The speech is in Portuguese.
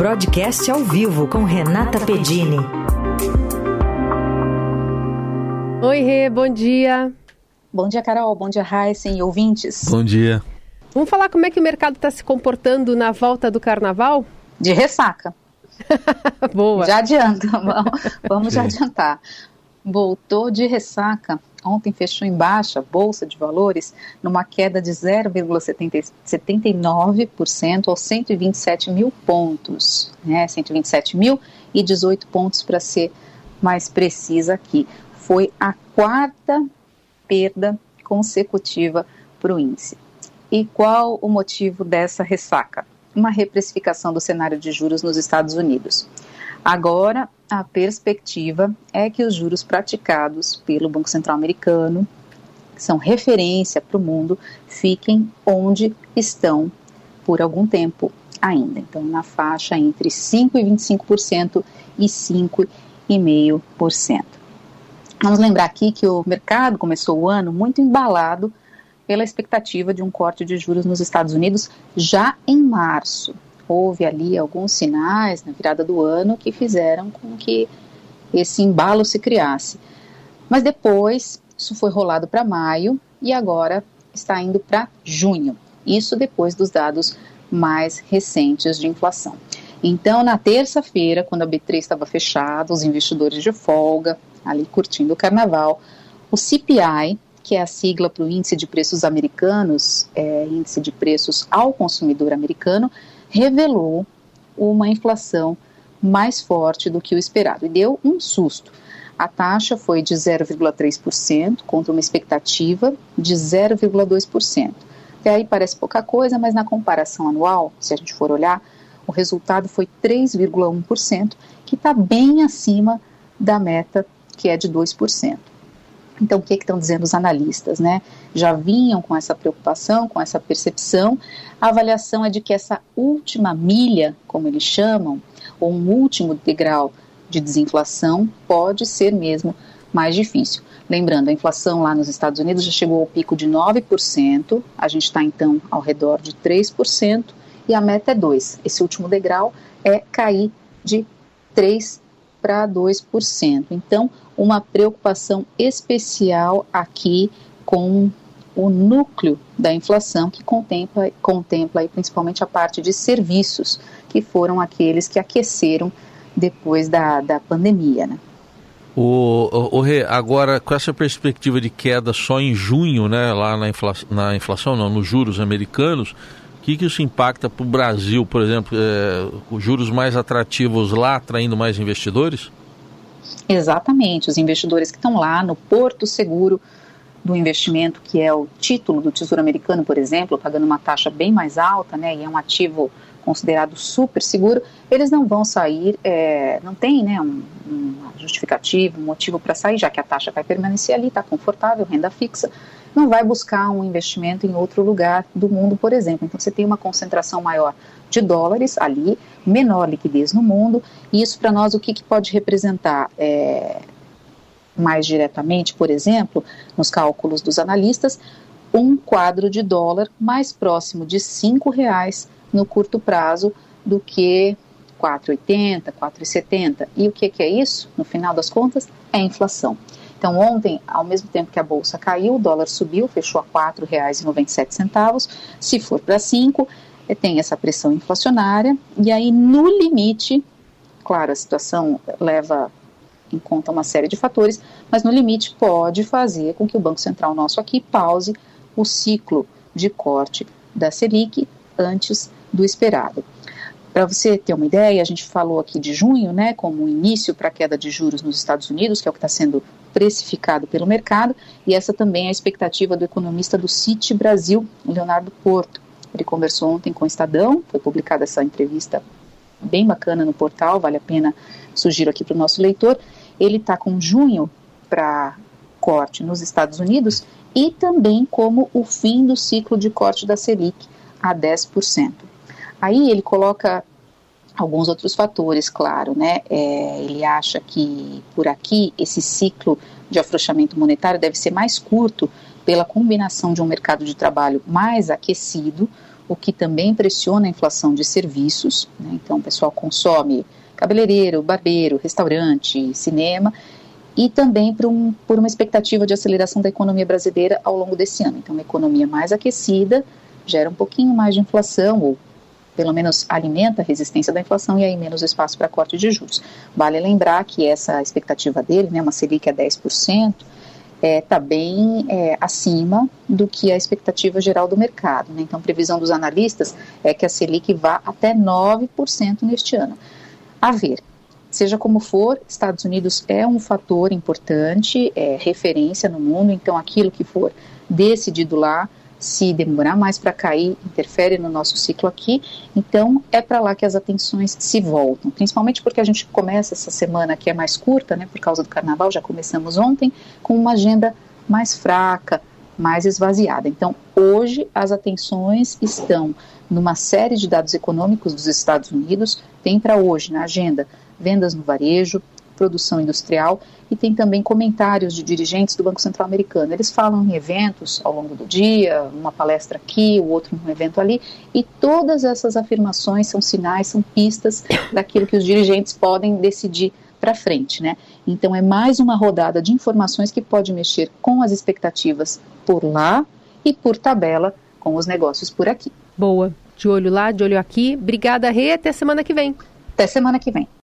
Broadcast ao vivo com Renata Pedini. Oi, Rê, bom dia. Bom dia, Carol. Bom dia, Heisen e ouvintes. Bom dia. Vamos falar como é que o mercado está se comportando na volta do carnaval? De ressaca. Boa. Já adianta, vamos, vamos já adiantar. Voltou de ressaca ontem fechou em baixa, bolsa de valores, numa queda de 0,79% aos 127 mil pontos, né? 127 mil e 18 pontos para ser mais precisa aqui. Foi a quarta perda consecutiva para o índice. E qual o motivo dessa ressaca? Uma reprecificação do cenário de juros nos Estados Unidos. Agora, a perspectiva é que os juros praticados pelo Banco Central Americano, que são referência para o mundo, fiquem onde estão por algum tempo ainda. Então, na faixa entre 5,25% e 5,5%. Vamos lembrar aqui que o mercado começou o ano muito embalado pela expectativa de um corte de juros nos Estados Unidos já em março houve ali alguns sinais na virada do ano que fizeram com que esse embalo se criasse. Mas depois isso foi rolado para maio e agora está indo para junho. Isso depois dos dados mais recentes de inflação. Então, na terça-feira, quando a B3 estava fechada, os investidores de folga, ali curtindo o carnaval, o CPI, que é a sigla para o Índice de Preços Americanos, é, Índice de Preços ao Consumidor Americano, revelou uma inflação mais forte do que o esperado e deu um susto. A taxa foi de 0,3% contra uma expectativa de 0,2%. Até aí parece pouca coisa, mas na comparação anual, se a gente for olhar, o resultado foi 3,1%, que está bem acima da meta, que é de 2%. Então, o que, que estão dizendo os analistas? Né? Já vinham com essa preocupação, com essa percepção. A avaliação é de que essa última milha, como eles chamam, ou um último degrau de desinflação, pode ser mesmo mais difícil. Lembrando, a inflação lá nos Estados Unidos já chegou ao pico de 9%, a gente está então ao redor de 3%, e a meta é 2%. Esse último degrau é cair de 3% para 2%. Então, uma preocupação especial aqui com o núcleo da inflação que contempla, contempla aí, principalmente a parte de serviços, que foram aqueles que aqueceram depois da, da pandemia. Né? O, o, o Rê, agora com essa perspectiva de queda só em junho, né, lá na, infla, na inflação, não, nos juros americanos, o que, que isso impacta para o Brasil, por exemplo, é, os juros mais atrativos lá atraindo mais investidores? Exatamente, os investidores que estão lá no porto seguro do investimento, que é o título do Tesouro Americano, por exemplo, pagando uma taxa bem mais alta, né, e é um ativo considerado super seguro, eles não vão sair, é, não tem né, um, uma justificativa, um motivo para sair, já que a taxa vai permanecer ali, está confortável, renda fixa, não vai buscar um investimento em outro lugar do mundo, por exemplo. Então você tem uma concentração maior de dólares ali, menor liquidez no mundo, e isso para nós o que, que pode representar? É, mais diretamente, por exemplo, nos cálculos dos analistas, um quadro de dólar mais próximo de R$ reais no curto prazo do que 4,80, 4,70. E o que, que é isso? No final das contas, é inflação. Então, ontem, ao mesmo tempo que a bolsa caiu, o dólar subiu, fechou a R$ 4,97. Se for para 5, eh, tem essa pressão inflacionária. E aí, no limite, claro, a situação leva em conta uma série de fatores, mas no limite pode fazer com que o Banco Central nosso aqui pause o ciclo de corte da Selic antes do esperado. Para você ter uma ideia, a gente falou aqui de junho, né, como início para a queda de juros nos Estados Unidos, que é o que está sendo precificado pelo mercado, e essa também é a expectativa do economista do Citi Brasil, Leonardo Porto. Ele conversou ontem com o Estadão, foi publicada essa entrevista bem bacana no portal, vale a pena sugiro aqui para o nosso leitor. Ele está com junho para corte nos Estados Unidos e também como o fim do ciclo de corte da Selic a 10%. Aí ele coloca alguns outros fatores, claro, né? É, ele acha que por aqui esse ciclo de afrouxamento monetário deve ser mais curto pela combinação de um mercado de trabalho mais aquecido o que também pressiona a inflação de serviços. Né? Então, o pessoal consome cabeleireiro, barbeiro, restaurante, cinema, e também por, um, por uma expectativa de aceleração da economia brasileira ao longo desse ano. Então, uma economia mais aquecida gera um pouquinho mais de inflação, ou pelo menos alimenta a resistência da inflação e aí menos espaço para corte de juros. Vale lembrar que essa expectativa dele, né, uma Selic a 10%, está é, tá bem é, acima do que a expectativa geral do mercado. Né? Então, a previsão dos analistas é que a Selic vá até 9% neste ano. A ver, seja como for, Estados Unidos é um fator importante, é referência no mundo, então aquilo que for decidido lá se demorar mais para cair, interfere no nosso ciclo aqui. Então, é para lá que as atenções se voltam, principalmente porque a gente começa essa semana que é mais curta, né, por causa do carnaval, já começamos ontem, com uma agenda mais fraca, mais esvaziada. Então, hoje as atenções estão numa série de dados econômicos dos Estados Unidos, tem para hoje na agenda vendas no varejo, produção industrial e tem também comentários de dirigentes do Banco Central Americano. Eles falam em eventos ao longo do dia, uma palestra aqui, o outro num evento ali, e todas essas afirmações são sinais, são pistas daquilo que os dirigentes podem decidir para frente, né? Então é mais uma rodada de informações que pode mexer com as expectativas por lá e por tabela com os negócios por aqui. Boa. De olho lá, de olho aqui. Obrigada, Rê. Até semana que vem. Até semana que vem.